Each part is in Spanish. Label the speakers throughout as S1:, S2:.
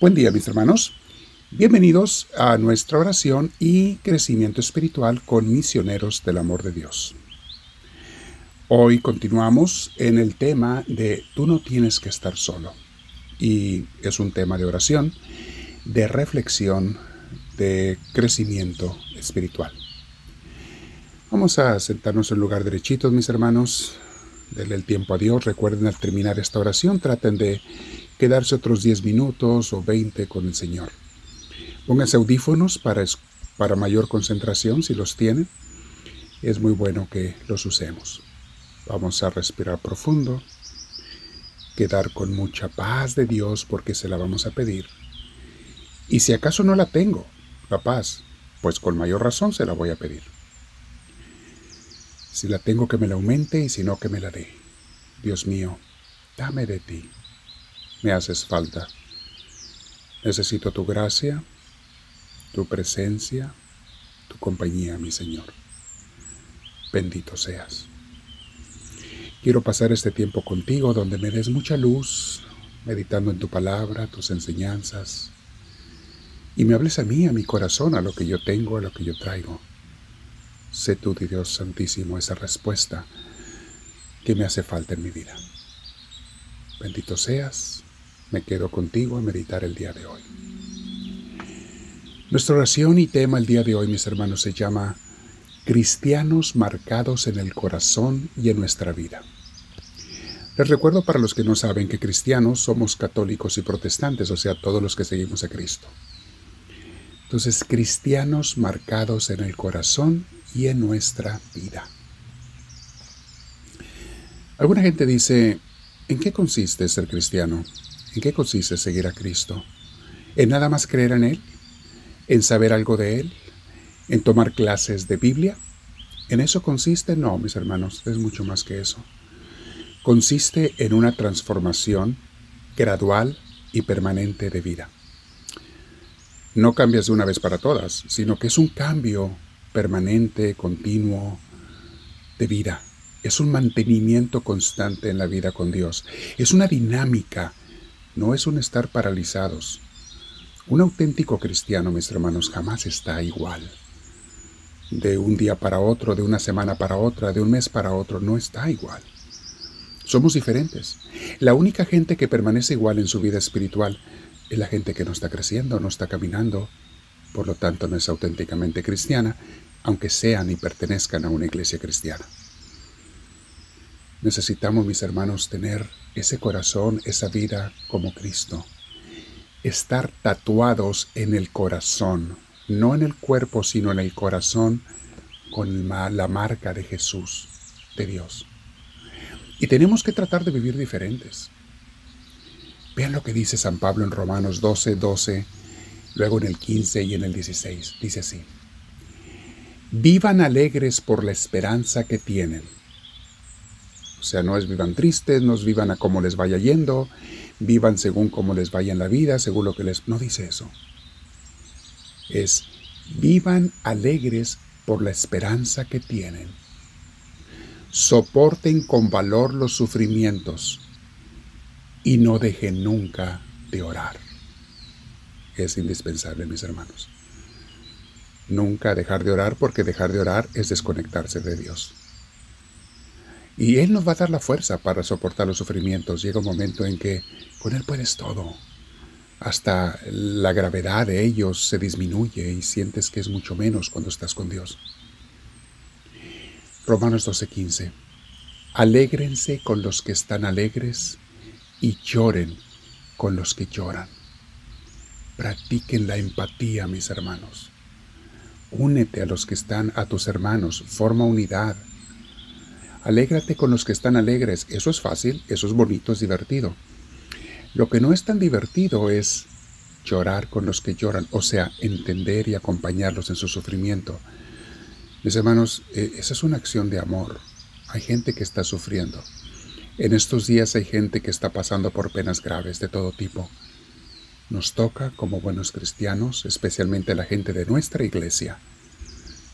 S1: Buen día mis hermanos. Bienvenidos a nuestra oración y crecimiento espiritual con misioneros del amor de Dios. Hoy continuamos en el tema de tú no tienes que estar solo. Y es un tema de oración, de reflexión, de crecimiento espiritual. Vamos a sentarnos en lugar derechitos, mis hermanos. Denle el tiempo a Dios. Recuerden al terminar esta oración, traten de quedarse otros 10 minutos o 20 con el Señor. Pónganse audífonos para, para mayor concentración si los tienen. Es muy bueno que los usemos. Vamos a respirar profundo, quedar con mucha paz de Dios porque se la vamos a pedir. Y si acaso no la tengo, la paz, pues con mayor razón se la voy a pedir. Si la tengo que me la aumente y si no que me la dé. Dios mío, dame de ti me haces falta. Necesito tu gracia, tu presencia, tu compañía, mi Señor. Bendito seas. Quiero pasar este tiempo contigo donde me des mucha luz, meditando en tu palabra, tus enseñanzas, y me hables a mí, a mi corazón, a lo que yo tengo, a lo que yo traigo. Sé tú, Dios Santísimo, esa respuesta que me hace falta en mi vida. Bendito seas me quedo contigo a meditar el día de hoy. Nuestra oración y tema el día de hoy, mis hermanos, se llama Cristianos marcados en el corazón y en nuestra vida. Les recuerdo para los que no saben que cristianos somos católicos y protestantes, o sea, todos los que seguimos a Cristo. Entonces, cristianos marcados en el corazón y en nuestra vida. Alguna gente dice, ¿en qué consiste ser cristiano? ¿En qué consiste seguir a Cristo? ¿En nada más creer en Él? ¿En saber algo de Él? ¿En tomar clases de Biblia? ¿En eso consiste? No, mis hermanos, es mucho más que eso. Consiste en una transformación gradual y permanente de vida. No cambias de una vez para todas, sino que es un cambio permanente, continuo, de vida. Es un mantenimiento constante en la vida con Dios. Es una dinámica no es un estar paralizados. Un auténtico cristiano, mis hermanos, jamás está igual. De un día para otro, de una semana para otra, de un mes para otro, no está igual. Somos diferentes. La única gente que permanece igual en su vida espiritual es la gente que no está creciendo, no está caminando, por lo tanto no es auténticamente cristiana, aunque sean y pertenezcan a una iglesia cristiana. Necesitamos, mis hermanos, tener ese corazón, esa vida como Cristo. Estar tatuados en el corazón, no en el cuerpo, sino en el corazón, con la marca de Jesús, de Dios. Y tenemos que tratar de vivir diferentes. Vean lo que dice San Pablo en Romanos 12, 12, luego en el 15 y en el 16. Dice así. Vivan alegres por la esperanza que tienen o sea, no es vivan tristes, no es vivan a cómo les vaya yendo, vivan según cómo les vaya en la vida, según lo que les... No dice eso. Es vivan alegres por la esperanza que tienen. Soporten con valor los sufrimientos y no dejen nunca de orar. Es indispensable, mis hermanos. Nunca dejar de orar porque dejar de orar es desconectarse de Dios. Y Él nos va a dar la fuerza para soportar los sufrimientos. Llega un momento en que con Él puedes todo. Hasta la gravedad de ellos se disminuye y sientes que es mucho menos cuando estás con Dios. Romanos 12:15. Alégrense con los que están alegres y lloren con los que lloran. Practiquen la empatía, mis hermanos. Únete a los que están a tus hermanos, forma unidad Alégrate con los que están alegres. Eso es fácil, eso es bonito, es divertido. Lo que no es tan divertido es llorar con los que lloran, o sea, entender y acompañarlos en su sufrimiento. Mis hermanos, eh, esa es una acción de amor. Hay gente que está sufriendo. En estos días hay gente que está pasando por penas graves de todo tipo. Nos toca, como buenos cristianos, especialmente la gente de nuestra iglesia,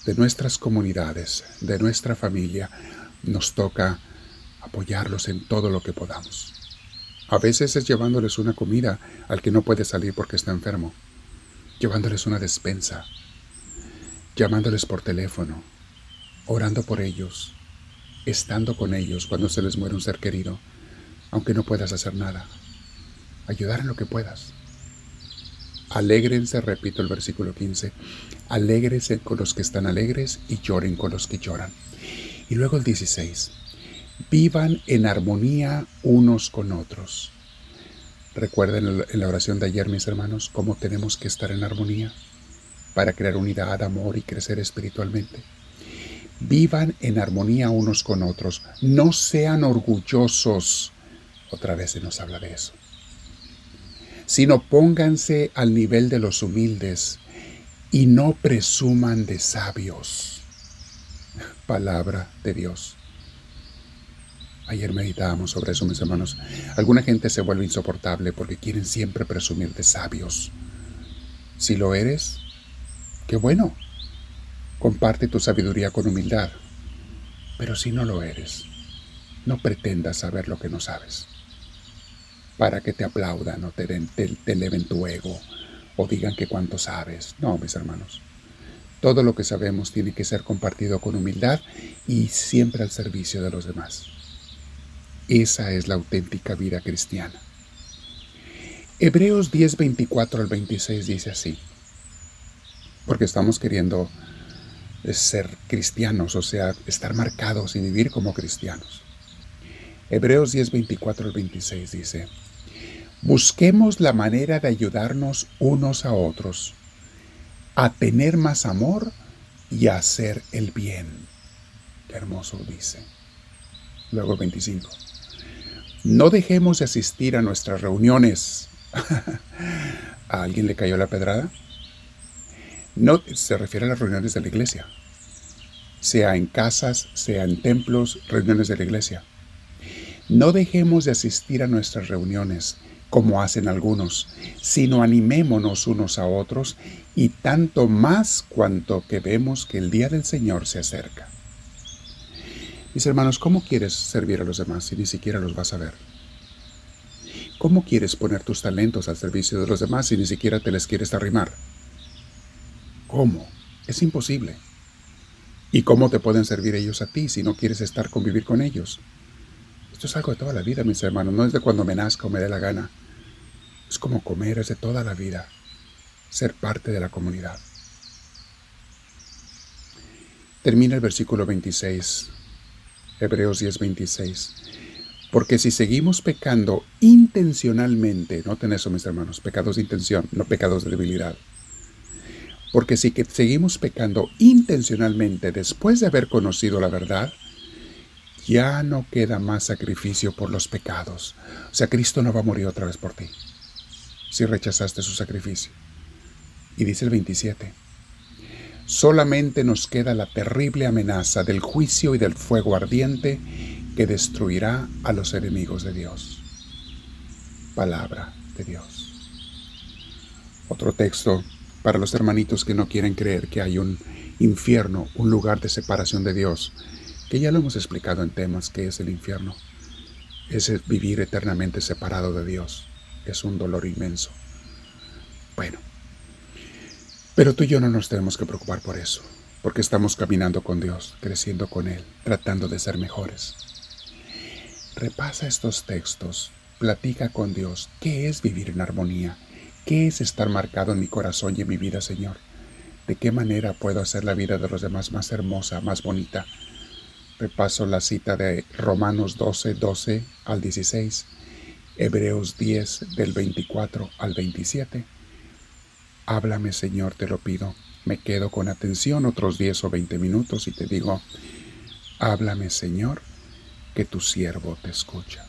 S1: de nuestras comunidades, de nuestra familia, nos toca apoyarlos en todo lo que podamos. A veces es llevándoles una comida al que no puede salir porque está enfermo, llevándoles una despensa, llamándoles por teléfono, orando por ellos, estando con ellos cuando se les muere un ser querido, aunque no puedas hacer nada. Ayudar en lo que puedas. Alégrense, repito el versículo 15, alégrense con los que están alegres y lloren con los que lloran. Y luego el 16, vivan en armonía unos con otros. Recuerden en la oración de ayer, mis hermanos, cómo tenemos que estar en armonía para crear unidad, amor y crecer espiritualmente. Vivan en armonía unos con otros. No sean orgullosos. Otra vez se nos habla de eso. Sino pónganse al nivel de los humildes y no presuman de sabios. Palabra de Dios. Ayer meditábamos sobre eso, mis hermanos. Alguna gente se vuelve insoportable porque quieren siempre presumir de sabios. Si lo eres, qué bueno. Comparte tu sabiduría con humildad. Pero si no lo eres, no pretendas saber lo que no sabes. Para que te aplaudan o te, te, eleven tu ego o digan que cuánto sabes. No, mis hermanos. Todo lo que sabemos tiene que ser compartido con humildad y siempre al servicio de los demás. Esa es la auténtica vida cristiana. Hebreos 10, 24 al 26 dice así porque estamos queriendo ser cristianos, o sea, estar marcados y vivir como cristianos. Hebreos 10, 24 al 26 dice, busquemos la manera de ayudarnos unos a otros, a tener más amor y a hacer el bien. Qué hermoso dice. Luego 25. No dejemos de asistir a nuestras reuniones. ¿A alguien le cayó la pedrada? No se refiere a las reuniones de la iglesia, sea en casas, sea en templos, reuniones de la iglesia. No dejemos de asistir a nuestras reuniones como hacen algunos, sino animémonos unos a otros y tanto más cuanto que vemos que el día del Señor se acerca. Mis hermanos, ¿cómo quieres servir a los demás si ni siquiera los vas a ver? ¿Cómo quieres poner tus talentos al servicio de los demás si ni siquiera te les quieres arrimar? ¿Cómo? Es imposible. ¿Y cómo te pueden servir ellos a ti si no quieres estar convivir con ellos? Esto es algo de toda la vida, mis hermanos, no es de cuando me nazca o me dé la gana. Es como comer, es de toda la vida, ser parte de la comunidad. Termina el versículo 26, Hebreos 10, 26. Porque si seguimos pecando intencionalmente, noten eso mis hermanos, pecados de intención, no pecados de debilidad porque si seguimos pecando intencionalmente después de haber conocido la verdad, ya no queda más sacrificio por los pecados. O sea, Cristo no va a morir otra vez por ti, si rechazaste su sacrificio. Y dice el 27, solamente nos queda la terrible amenaza del juicio y del fuego ardiente que destruirá a los enemigos de Dios. Palabra de Dios. Otro texto para los hermanitos que no quieren creer que hay un infierno, un lugar de separación de Dios, que ya lo hemos explicado en temas que es el infierno. Es vivir eternamente separado de Dios. Es un dolor inmenso. Bueno, pero tú y yo no nos tenemos que preocupar por eso, porque estamos caminando con Dios, creciendo con Él, tratando de ser mejores. Repasa estos textos, platica con Dios qué es vivir en armonía, ¿Qué es estar marcado en mi corazón y en mi vida, Señor? ¿De qué manera puedo hacer la vida de los demás más hermosa, más bonita? Repaso la cita de Romanos 12, 12 al 16, Hebreos 10 del 24 al 27. Háblame, Señor, te lo pido. Me quedo con atención otros 10 o 20 minutos y te digo, háblame, Señor, que tu siervo te escucha.